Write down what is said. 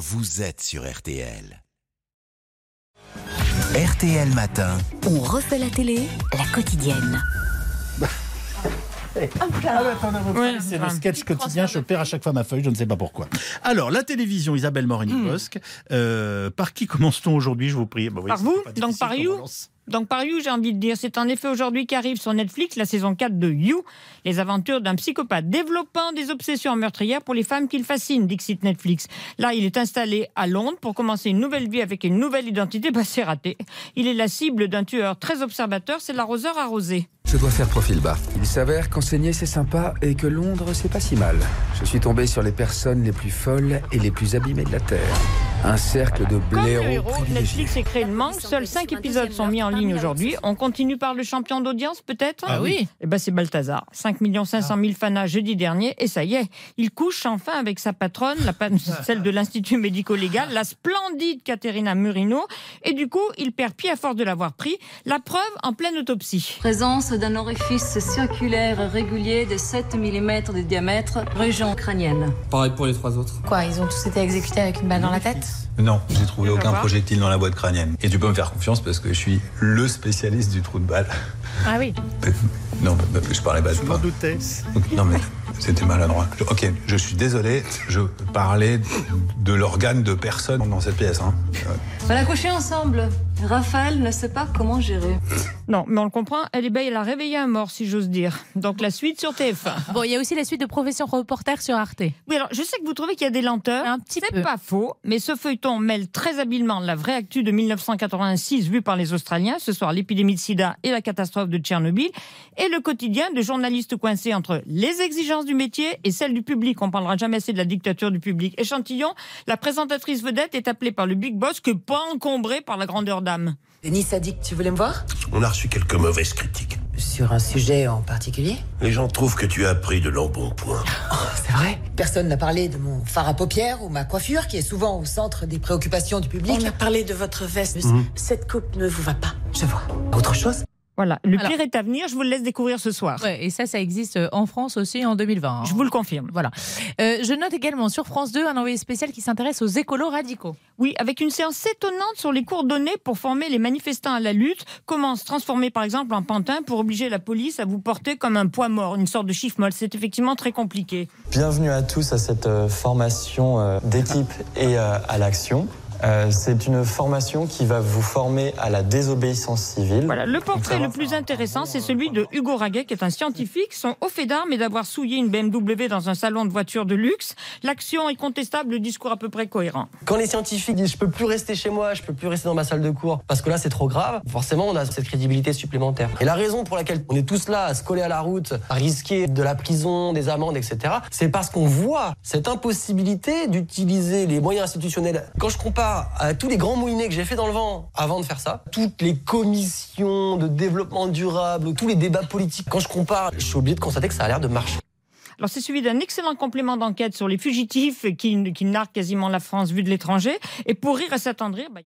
vous êtes sur RTL. RTL Matin. On refait la télé, la quotidienne. Ah, c'est le sketch quotidien, je perds à chaque fois ma feuille, je ne sais pas pourquoi. Alors, la télévision, Isabelle Morini-Bosque. Euh, par qui commence-t-on aujourd'hui, je vous prie? Bah oui, Par vous Donc par You. Donc par You, j'ai envie de dire, c'est en effet aujourd'hui qu'arrive sur Netflix la saison 4 de You, les aventures d'un psychopathe développant des obsessions meurtrières pour les femmes qu'il fascine, Dixit Netflix. Là, il est installé à Londres pour commencer une nouvelle vie avec une nouvelle identité, bah c'est raté. Il est la cible d'un tueur très observateur, c'est l'arroseur arrosé. Je dois faire profil bas. Il s'avère qu'enseigner c'est sympa et que Londres c'est pas si mal. Je suis tombé sur les personnes les plus folles et les plus abîmées de la Terre. Un cercle de Comme le blaireaux héros. Netflix est créé le manque. Seuls 5 épisodes sont mis en ligne aujourd'hui. On continue par le champion d'audience, peut-être Ah oui. Eh ben, c'est Balthazar. 5 500 000 fanas jeudi dernier. Et ça y est, il couche enfin avec sa patronne, la celle de l'Institut médico-légal, la splendide Caterina Murino. Et du coup, il perd pied à force de l'avoir pris. La preuve en pleine autopsie. Présence d'un orifice circulaire régulier de 7 mm de diamètre, région crânienne. Pareil pour les trois autres. Quoi, ils ont tous été exécutés avec une balle dans la tête? Non, j'ai trouvé aucun projectile dans la boîte crânienne. Et tu peux me faire confiance parce que je suis le spécialiste du trou de balle. Ah oui. Non, bah, bah, je parlais pas de Je m'en doutais. Non, mais c'était maladroit. Ok, je suis désolé, je parlais de l'organe de personne dans cette pièce. Hein. Euh, On va la coucher ensemble. Raphaël ne sait pas comment gérer. Non, mais on le comprend, elle est belle, elle a réveillé un mort, si j'ose dire. Donc la suite sur TF1. Bon, il y a aussi la suite de Profession Reporter sur Arte. Oui, alors je sais que vous trouvez qu'il y a des lenteurs. Un petit C'est peu. pas faux, mais ce feuilleton mêle très habilement la vraie actu de 1986 vue par les Australiens, ce soir l'épidémie de sida et la catastrophe de Tchernobyl, et le quotidien de journalistes coincés entre les exigences du métier et celles du public. On parlera jamais assez de la dictature du public. Échantillon, la présentatrice vedette est appelée par le Big Boss que pas encombrée par la grandeur d'âme. Denis a dit que tu voulais me voir? On a reçu quelques mauvaises critiques. Sur un sujet en particulier? Les gens trouvent que tu as pris de l'embonpoint. C'est vrai? Personne n'a parlé de mon fard à paupières ou ma coiffure qui est souvent au centre des préoccupations du public. On a parlé de votre veste. Mhm. Cette coupe ne vous va pas. Je vois. Autre chose? Voilà, le Alors- pire est à venir, je vous le laisse découvrir ce soir. Ouais, et ça, ça existe euh, en France aussi en 2020. hein. Je vous le confirme. Voilà. Euh, je note également sur France 2 un envoyé spécial qui s'intéresse aux écolos radicaux. Oui, avec une séance étonnante sur les cours donnés pour former les manifestants à la lutte. Comment se transformer, par exemple, en pantin pour obliger la police à vous porter comme un poids mort, une sorte de chiffre molle. C'est effectivement très compliqué. Bienvenue à tous à cette euh, formation euh, d'équipe et à l'action. Euh, c'est une formation qui va vous former à la désobéissance civile. Voilà, le portrait le plus intéressant, c'est celui de Hugo Raguet, qui est un scientifique. Son haut fait d'armes est d'avoir souillé une BMW dans un salon de voiture de luxe. L'action est contestable, le discours à peu près cohérent. Quand les scientifiques disent je peux plus rester chez moi, je peux plus rester dans ma salle de cours parce que là c'est trop grave, forcément on a cette crédibilité supplémentaire. Et la raison pour laquelle on est tous là à se coller à la route, à risquer de la prison, des amendes, etc., c'est parce qu'on voit cette impossibilité d'utiliser les moyens institutionnels. Quand je compare à tous les grands moulinets que j'ai fait dans le vent avant de faire ça, toutes les commissions de développement durable, tous les débats politiques, quand je compare, je suis obligé de constater que ça a l'air de marcher. Alors, c'est suivi d'un excellent complément d'enquête sur les fugitifs qui, qui narquent quasiment la France vue de l'étranger. Et pour rire et s'attendrir, bah,